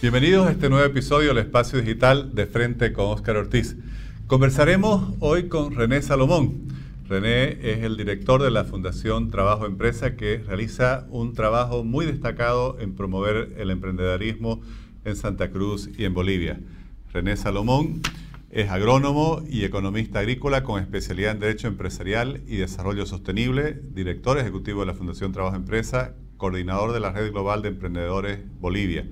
Bienvenidos a este nuevo episodio del Espacio Digital de Frente con Óscar Ortiz. Conversaremos hoy con René Salomón. René es el director de la Fundación Trabajo Empresa que realiza un trabajo muy destacado en promover el emprendedarismo en Santa Cruz y en Bolivia. René Salomón es agrónomo y economista agrícola con especialidad en Derecho Empresarial y Desarrollo Sostenible, director ejecutivo de la Fundación Trabajo Empresa, coordinador de la Red Global de Emprendedores Bolivia.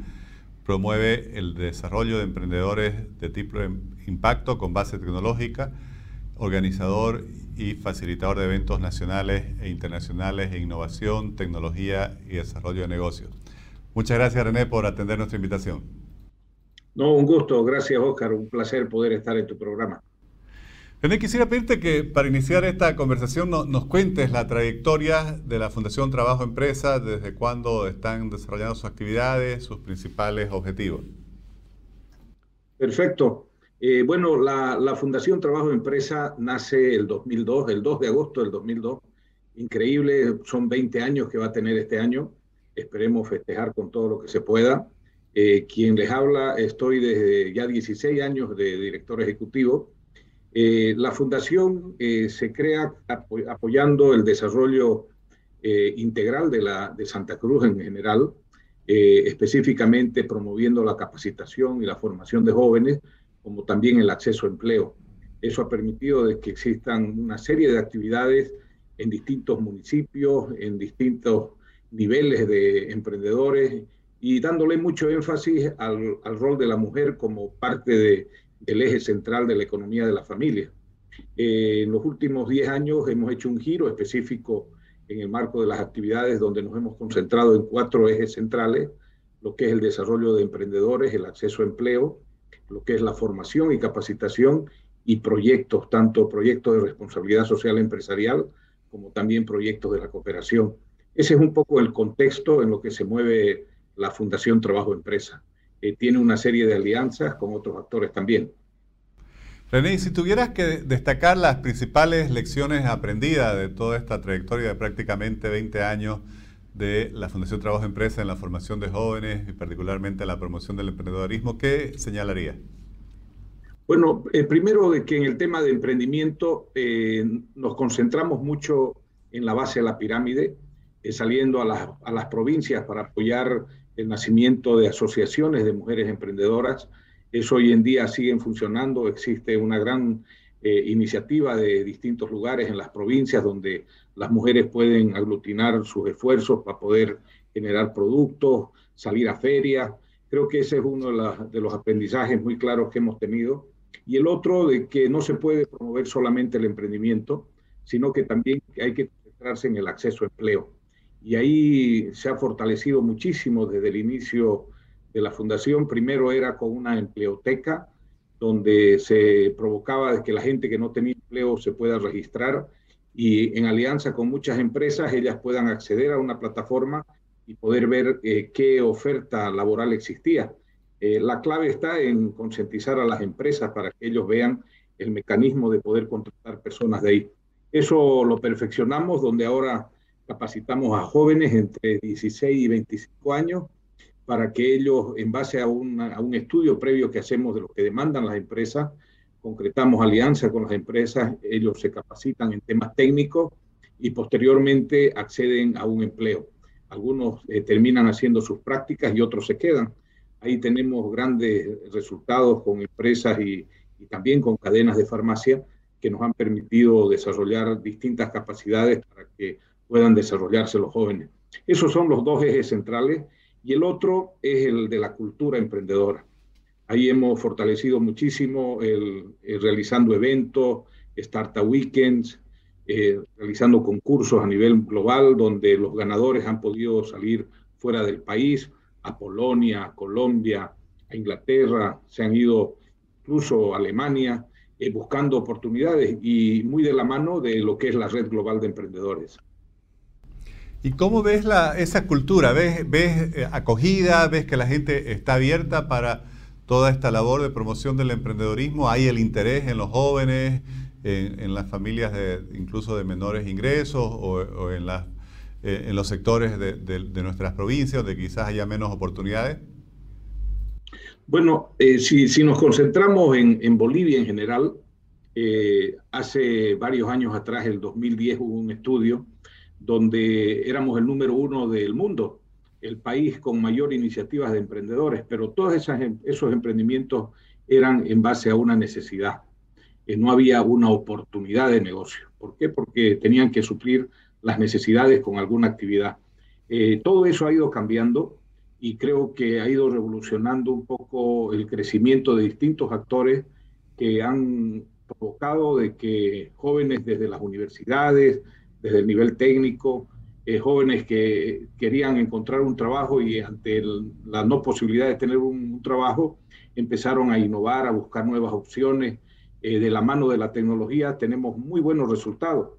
Promueve el desarrollo de emprendedores de tipo impacto con base tecnológica, organizador y facilitador de eventos nacionales e internacionales en innovación, tecnología y desarrollo de negocios. Muchas gracias René por atender nuestra invitación. No, un gusto. Gracias Oscar. Un placer poder estar en tu programa. René, quisiera pedirte que para iniciar esta conversación nos cuentes la trayectoria de la Fundación Trabajo Empresa, desde cuándo están desarrollando sus actividades, sus principales objetivos. Perfecto. Eh, bueno, la, Fundación Trabajo Empresa nace el 2002, el 2 de agosto del 2002. Increíble, son 20 años que va a tener este año. Esperemos festejar con todo lo que se pueda. Eh, quien les habla, estoy desde ya 16 años de director ejecutivo. Eh, la fundación eh, se crea apoyando el desarrollo integral de, la, de Santa Cruz en general, específicamente promoviendo la capacitación y la formación de jóvenes, como también el acceso a empleo. Eso ha permitido de que existan una serie de actividades en distintos municipios, en distintos niveles de emprendedores y dándole mucho énfasis al, al rol de la mujer como parte de, del eje central de la economía de la familia. Eh, en los últimos 10 años hemos hecho un giro específico en el marco de las actividades donde nos hemos concentrado en cuatro ejes centrales, lo que es el desarrollo de emprendedores, el acceso a empleo, lo que es la formación y capacitación y proyectos, tanto proyectos de responsabilidad social empresarial como también proyectos de la cooperación. Ese es un poco el contexto en lo que se mueve la Fundación Trabajo Empresa. Eh, tiene una serie de alianzas con otros actores también. René, si tuvieras que destacar las principales lecciones aprendidas de toda esta trayectoria de prácticamente 20 años de la Fundación Trabajo Empresa en la formación de jóvenes y particularmente la promoción del emprendedorismo, ¿qué señalaría? Bueno, eh, primero de que en el tema de emprendimiento eh, nos concentramos mucho en la base de la pirámide, saliendo a, a las provincias para apoyar el nacimiento de asociaciones de mujeres emprendedoras. Eso hoy en día sigue funcionando. Existe una gran eh, iniciativa de distintos lugares en las provincias donde las mujeres pueden aglutinar sus esfuerzos para poder generar productos, salir a ferias. Creo que ese es uno de, de los aprendizajes muy claros que hemos tenido. Y el otro de que no se puede promover solamente el emprendimiento, sino que también hay que centrarse en el acceso a empleo y ahí se ha fortalecido muchísimo desde el inicio de la fundación. Primero era con una empleoteca donde se provocaba que la gente que no tenía empleo se pueda registrar y en alianza con muchas empresas ellas puedan acceder a una plataforma y poder ver eh, qué oferta laboral existía. Eh, la clave está en concientizar a las empresas para que ellos vean el mecanismo de poder contratar personas de ahí. Eso lo perfeccionamos donde ahora capacitamos a jóvenes entre 16 y 25 años para que ellos, en base a, un estudio previo que hacemos de lo que demandan las empresas, concretamos alianza con las empresas, ellos se capacitan en temas técnicos y posteriormente acceden a un empleo. Algunos eh, terminan haciendo sus prácticas y otros se quedan. Ahí tenemos grandes resultados con empresas y, y también con cadenas de farmacia que nos han permitido desarrollar distintas capacidades para que puedan desarrollarse los jóvenes. Esos son los dos ejes centrales y el otro es el de la cultura emprendedora. Ahí hemos fortalecido muchísimo el, realizando eventos, startup weekends, eh, realizando concursos a nivel global donde los ganadores han podido salir fuera del país, a Polonia, a Colombia, a Inglaterra, se han ido incluso a Alemania, eh, buscando oportunidades y muy de la mano de lo que es la red global de emprendedores. ¿Y cómo ves la, esa cultura? ¿Ves, ¿Ves eh, acogida? ¿Ves que la gente está abierta para toda esta labor de promoción del emprendedorismo? ¿Hay el interés en los jóvenes, en, las familias de, incluso de menores ingresos o, eh, en los sectores de, nuestras provincias donde quizás haya menos oportunidades? Bueno, eh, si, si, nos concentramos en, en Bolivia en general, hace varios años atrás, el 2010, hubo un estudio donde éramos el número uno del mundo, el país con mayor iniciativas de emprendedores, pero todos esas, esos emprendimientos eran en base a una necesidad. Eh, no había una oportunidad de negocio. ¿Por qué? Porque tenían que suplir las necesidades con alguna actividad. Eh, todo eso ha ido cambiando y creo que ha ido revolucionando un poco el crecimiento de distintos actores que han provocado de que jóvenes desde las universidades, desde el nivel técnico, eh, jóvenes que querían encontrar un trabajo y ante la no posibilidad de tener un, trabajo, empezaron a innovar, a buscar nuevas opciones. Eh, de la mano de la tecnología tenemos muy buenos resultados.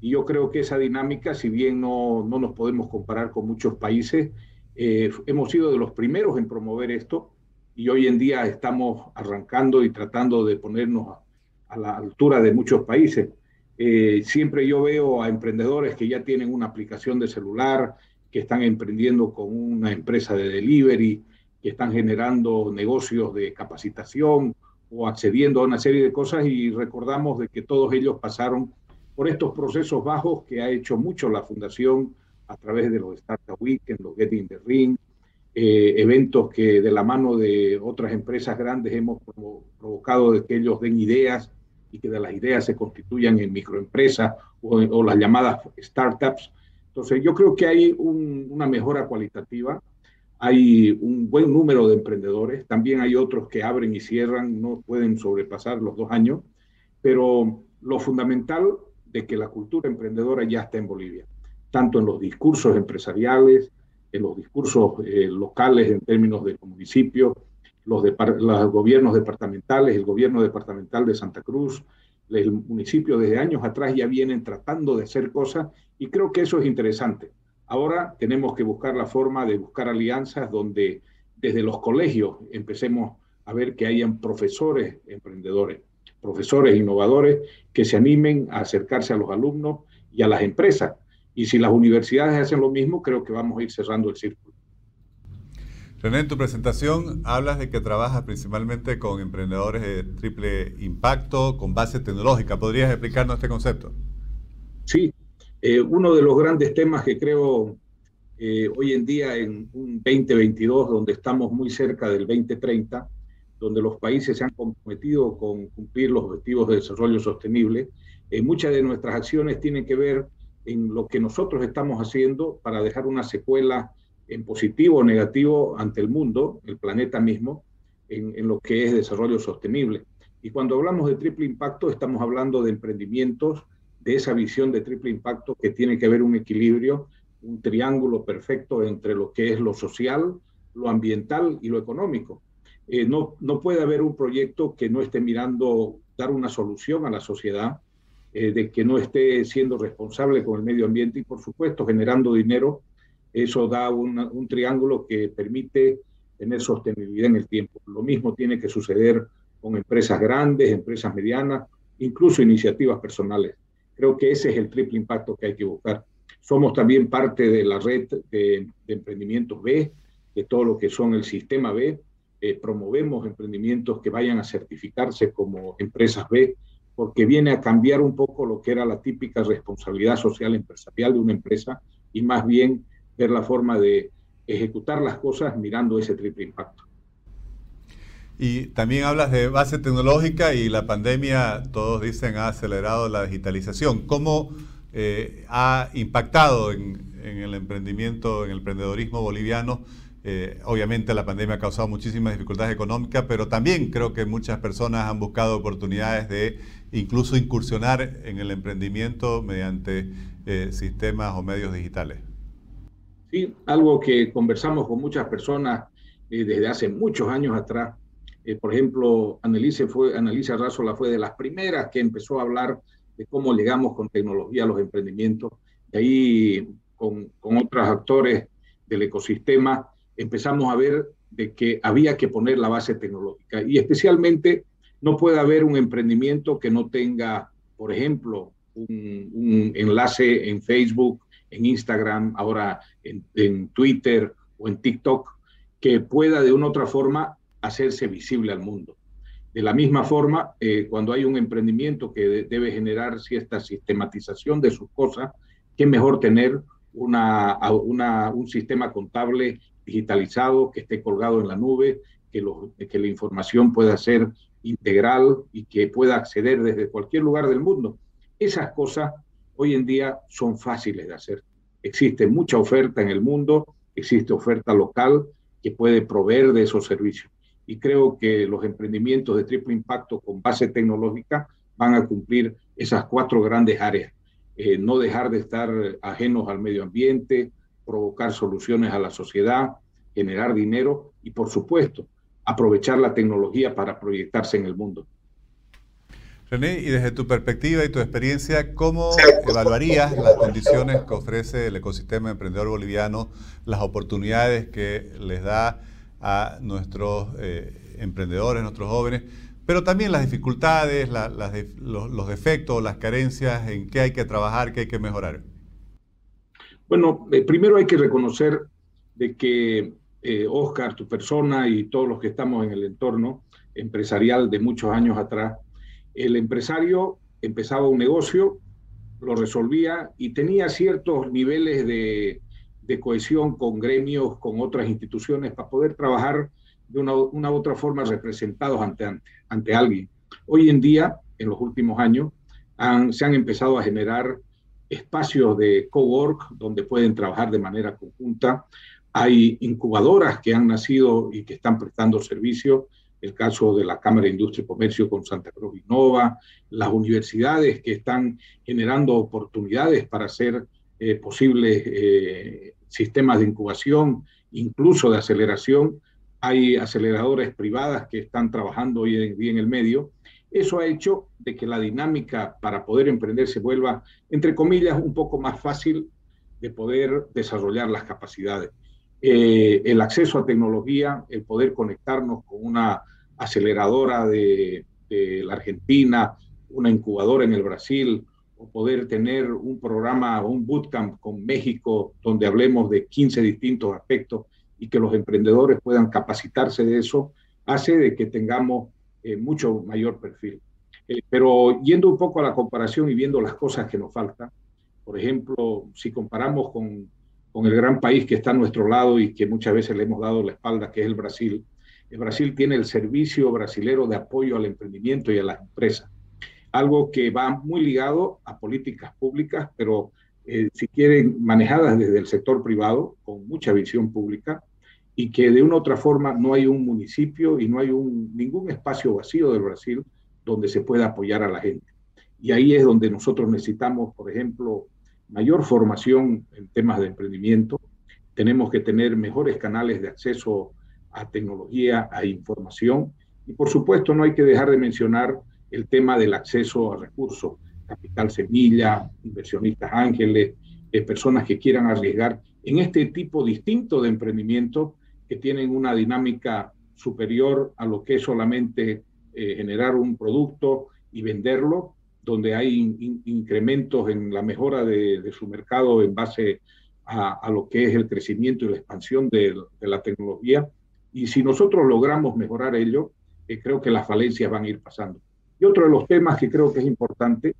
Y yo creo que esa dinámica, si bien no, no nos podemos comparar con muchos países, eh, hemos sido de los primeros en promover esto y hoy en día estamos arrancando y tratando de ponernos a, a la altura de muchos países. Eh, siempre yo veo a emprendedores que ya tienen una aplicación de celular, que están emprendiendo con una empresa de delivery, que están generando negocios de capacitación o accediendo a una serie de cosas y recordamos de que todos ellos pasaron por estos procesos bajos que ha hecho mucho la fundación a través de los Startup Weekend, los Getting the Ring, eh, eventos que de la mano de otras empresas grandes hemos provocado de que ellos den ideas y que de las ideas se constituyan en microempresas o, las llamadas startups. Entonces, yo creo que hay una mejora cualitativa, hay un buen número de emprendedores, también hay otros que abren y cierran, no pueden sobrepasar los dos años, pero lo fundamental de que la cultura emprendedora ya está en Bolivia, tanto en los discursos empresariales, en los discursos eh, locales en términos de municipios, los, gobiernos departamentales, el gobierno departamental de Santa Cruz, el municipio desde años atrás ya vienen tratando de hacer cosas y creo que eso es interesante. Ahora tenemos que buscar la forma de buscar alianzas donde desde los colegios empecemos a ver que hayan profesores emprendedores, profesores innovadores que se animen a acercarse a los alumnos y a las empresas. Y si las universidades hacen lo mismo, creo que vamos a ir cerrando el círculo. René, en tu presentación hablas de que trabajas principalmente con emprendedores de triple impacto, con base tecnológica. ¿Podrías explicarnos este concepto? Sí, eh, uno de los grandes temas que creo eh, hoy en día en un 2022, donde estamos muy cerca del 2030, donde los países se han comprometido con cumplir los objetivos de desarrollo sostenible, eh, muchas de nuestras acciones tienen que ver en lo que nosotros estamos haciendo para dejar una secuela en positivo o negativo ante el mundo, el planeta mismo, en, lo que es desarrollo sostenible. Y cuando hablamos de triple impacto, estamos hablando de emprendimientos, de esa visión de triple impacto que tiene que haber un equilibrio, un triángulo perfecto entre lo que es lo social, lo ambiental y lo económico. Eh, no, no puede haber un proyecto que no esté mirando dar una solución a la sociedad, eh, de que no esté siendo responsable con el medio ambiente y, por supuesto, generando dinero eso da un triángulo que permite tener sostenibilidad en el tiempo. Lo mismo tiene que suceder con empresas grandes, empresas medianas, incluso iniciativas personales. Creo que ese es el triple impacto que hay que buscar. Somos también parte de la red de, emprendimientos B, de todo lo que son el sistema B. Eh, promovemos emprendimientos que vayan a certificarse como empresas B, porque viene a cambiar un poco lo que era la típica responsabilidad social empresarial de una empresa y más bien ver la forma de ejecutar las cosas mirando ese triple impacto. Y también hablas de base tecnológica y la pandemia, todos dicen, ha acelerado la digitalización. ¿Cómo eh, ha impactado en, el emprendimiento, en el emprendedorismo boliviano? Eh, obviamente la pandemia ha causado muchísimas dificultades económicas, pero también creo que muchas personas han buscado oportunidades de incluso incursionar en el emprendimiento mediante eh, sistemas o medios digitales. Sí, algo que conversamos con muchas personas eh, desde hace muchos años atrás. Eh, por ejemplo, Annelise, fue, Annelise Razola fue de las primeras que empezó a hablar de cómo llegamos con tecnología a los emprendimientos. De ahí, con, con otros actores del ecosistema, empezamos a ver de que había que poner la base tecnológica. Y especialmente, no puede haber un emprendimiento que no tenga, por ejemplo, un enlace en Facebook en Instagram, ahora en, Twitter o en TikTok, que pueda de una u otra forma hacerse visible al mundo. De la misma forma, eh, cuando hay un emprendimiento que debe generar cierta sistematización de sus cosas, qué mejor tener una, un sistema contable digitalizado que esté colgado en la nube, que, que la información pueda ser integral y que pueda acceder desde cualquier lugar del mundo. Esas cosas hoy en día son fáciles de hacer. Existe mucha oferta en el mundo, existe oferta local que puede proveer de esos servicios. Y creo que los emprendimientos de triple impacto con base tecnológica van a cumplir esas cuatro grandes áreas. Eh, no dejar de estar ajenos al medio ambiente, provocar soluciones a la sociedad, generar dinero y, por supuesto, aprovechar la tecnología para proyectarse en el mundo. René, y desde tu perspectiva y tu experiencia, ¿cómo evaluarías las condiciones que ofrece el ecosistema emprendedor boliviano, las oportunidades que les da a nuestros eh, emprendedores, nuestros jóvenes, pero también las dificultades, los, defectos, las carencias, en qué hay que trabajar, qué hay que mejorar? Bueno, eh, primero hay que reconocer de que eh, Oscar, tu persona y todos los que estamos en el entorno empresarial de muchos años atrás, el empresario empezaba un negocio, lo resolvía y tenía ciertos niveles de, cohesión con gremios, con otras instituciones, para poder trabajar de una, u otra forma representados ante, ante, alguien. Hoy en día, en los últimos años, se han empezado a generar espacios de cowork donde pueden trabajar de manera conjunta. Hay incubadoras que han nacido y que están prestando servicio el caso de la Cámara de Industria y Comercio con Santa Cruz Innova, las universidades que están generando oportunidades para hacer eh, posibles eh, sistemas de incubación, incluso de aceleración. Hay aceleradores privadas que están trabajando hoy en día en el medio. Eso ha hecho de que la dinámica para poder emprender se vuelva, entre comillas, un poco más fácil de poder desarrollar las capacidades. Eh, el acceso a tecnología, el poder conectarnos con una aceleradora de, la Argentina, una incubadora en el Brasil, o poder tener un programa un bootcamp con México donde hablemos de 15 distintos aspectos y que los emprendedores puedan capacitarse de eso, hace de que tengamos eh, mucho mayor perfil. Eh, pero yendo un poco a la comparación y viendo las cosas que nos faltan, por ejemplo, si comparamos con con el gran país que está a nuestro lado y que muchas veces le hemos dado la espalda, que es el Brasil. El Brasil tiene el servicio brasilero de apoyo al emprendimiento y a las empresas, algo que va muy ligado a políticas públicas, pero eh, si quieren, manejadas desde el sector privado, con mucha visión pública, y que de una u otra forma no hay un municipio y no hay un, ningún espacio vacío del Brasil donde se pueda apoyar a la gente. Y ahí es donde nosotros necesitamos, por ejemplo, mayor formación en temas de emprendimiento, tenemos que tener mejores canales de acceso a tecnología, a información y por supuesto no hay que dejar de mencionar el tema del acceso a recursos, capital semilla, inversionistas ángeles, eh, personas que quieran arriesgar en este tipo distinto de emprendimiento que tienen una dinámica superior a lo que es solamente eh, generar un producto y venderlo, donde hay incrementos en la mejora de, su mercado en base a, lo que es el crecimiento y la expansión de, la tecnología. Y si nosotros logramos mejorar ello, eh, creo que las falencias van a ir pasando. Y otro de los temas que creo que es importante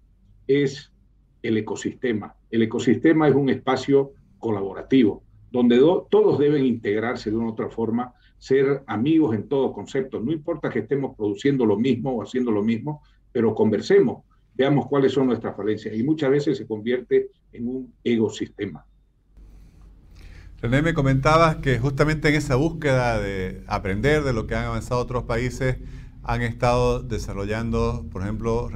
es el ecosistema. El ecosistema es un espacio colaborativo, donde todos deben integrarse de una u otra forma, ser amigos en todo concepto. No importa que estemos produciendo lo mismo o haciendo lo mismo, pero conversemos veamos cuáles son nuestras falencias. Y muchas veces se convierte en un ecosistema. René, me comentabas que justamente en esa búsqueda de aprender de lo que han avanzado otros países, han estado desarrollando, por ejemplo,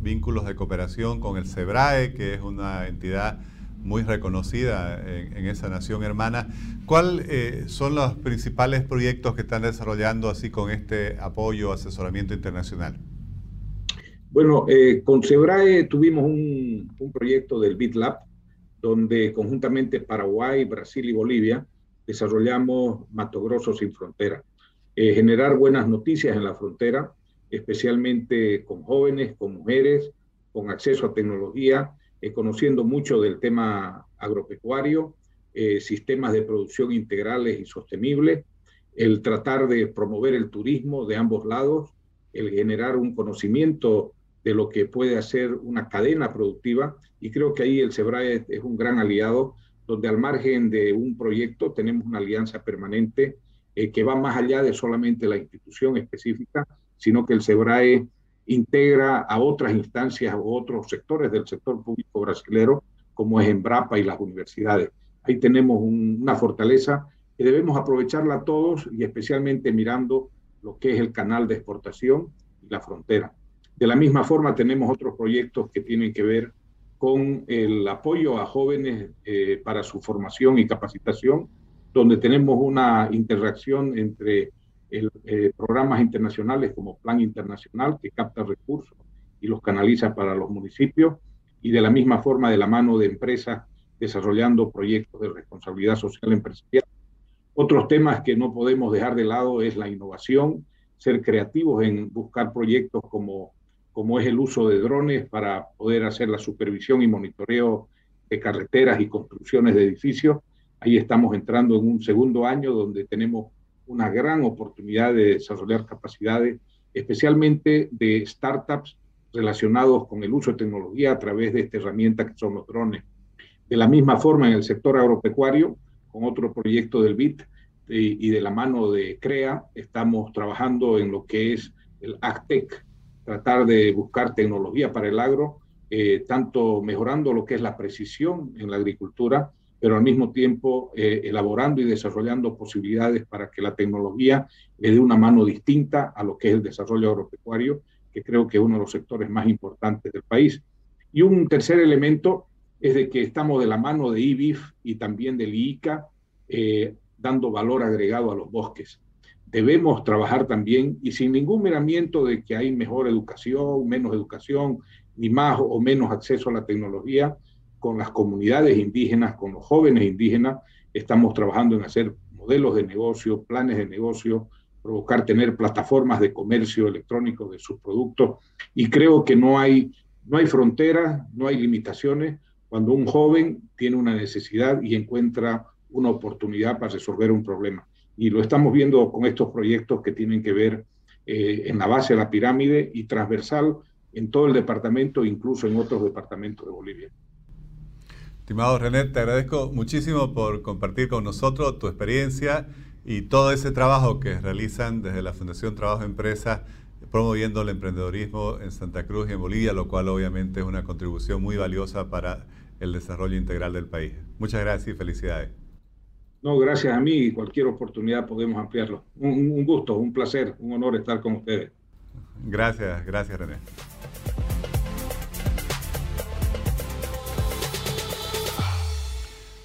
vínculos de cooperación con el SEBRAE, que es una entidad muy reconocida en, esa nación hermana. ¿Cuáles eh, son los principales proyectos que están desarrollando así con este apoyo, asesoramiento internacional? Bueno, eh, con Sebrae tuvimos un, proyecto del BitLab, donde conjuntamente Paraguay, Brasil y Bolivia desarrollamos Mato Grosso sin frontera. Eh, generar buenas noticias en la frontera, especialmente con jóvenes, con mujeres, con acceso a tecnología, eh, conociendo mucho del tema agropecuario, sistemas de producción integrales y sostenibles, el tratar de promover el turismo de ambos lados, el generar un conocimiento de lo que puede hacer una cadena productiva y creo que ahí el SEBRAE es un gran aliado donde al margen de un proyecto tenemos una alianza permanente eh, que va más allá de solamente la institución específica, sino que el SEBRAE integra a otras instancias o otros sectores del sector público brasilero, como es Embrapa y las universidades. Ahí tenemos una fortaleza que debemos aprovecharla todos y especialmente mirando lo que es el canal de exportación y la frontera. De la misma forma tenemos otros proyectos que tienen que ver con el apoyo a jóvenes eh, para su formación y capacitación, donde tenemos una interacción entre eh, programas internacionales como Plan Internacional, que capta recursos y los canaliza para los municipios, y de la misma forma de la mano de empresas desarrollando proyectos de responsabilidad social empresarial. Otros temas que no podemos dejar de lado es la innovación, ser creativos en buscar proyectos como, como es el uso de drones para poder hacer la supervisión y monitoreo de carreteras y construcciones de edificios. Ahí estamos entrando en un segundo año donde tenemos una gran oportunidad de desarrollar capacidades, especialmente de startups relacionados con el uso de tecnología a través de esta herramienta que son los drones. De la misma forma, en el sector agropecuario, con otro proyecto del BIT y, de la mano de CREA, estamos trabajando en lo que es el AgTech, tratar de buscar tecnología para el agro, eh, tanto mejorando lo que es la precisión en la agricultura, pero al mismo tiempo eh, elaborando y desarrollando posibilidades para que la tecnología le dé una mano distinta a lo que es el desarrollo agropecuario, que creo que es uno de los sectores más importantes del país. Y un tercer elemento es de que estamos de la mano de IBIF y también del IICA, eh, dando valor agregado a los bosques. Debemos trabajar también y sin ningún miramiento de que hay mejor educación, menos educación, ni más o menos acceso a la tecnología, con las comunidades indígenas, con los jóvenes indígenas, estamos trabajando en hacer modelos de negocio, planes de negocio, provocar tener plataformas de comercio electrónico de sus productos y creo que no hay no hay fronteras, no hay limitaciones cuando un joven tiene una necesidad y encuentra una oportunidad para resolver un problema. Y lo estamos viendo con estos proyectos que tienen que ver eh, en la base de la pirámide y transversal en todo el departamento, incluso en otros departamentos de Bolivia. Estimado René, te agradezco muchísimo por compartir con nosotros tu experiencia y todo ese trabajo que realizan desde la Fundación Trabajo Empresa promoviendo el emprendedorismo en Santa Cruz y en Bolivia, lo cual obviamente es una contribución muy valiosa para el desarrollo integral del país. Muchas gracias y felicidades. No, gracias a mí y cualquier oportunidad podemos ampliarlo. Un, gusto, un placer, un honor estar con ustedes. Gracias, gracias René.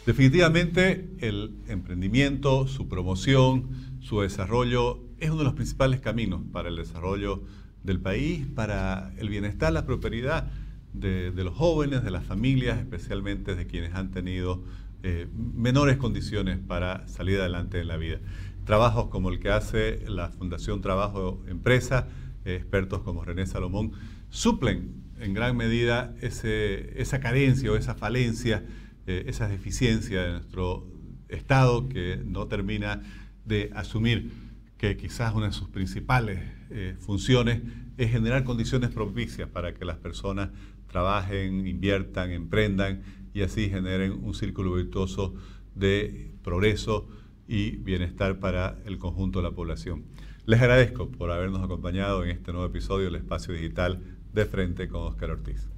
Definitivamente el emprendimiento, su promoción, su desarrollo es uno de los principales caminos para el desarrollo del país, para el bienestar, la prosperidad de, los jóvenes, de las familias, especialmente de quienes han tenido eh, menores condiciones para salir adelante en la vida. Trabajos como el que hace la Fundación Trabajo Empresa, eh, expertos como René Salomón, suplen en gran medida esa carencia o esa falencia eh, esa deficiencia de nuestro Estado que no termina de asumir que quizás una de sus principales eh, funciones es generar condiciones propicias para que las personas trabajen, inviertan, emprendan y así generen un círculo virtuoso de progreso y bienestar para el conjunto de la población. Les agradezco por habernos acompañado en este nuevo episodio del Espacio Digital de Frente con Oscar Ortiz.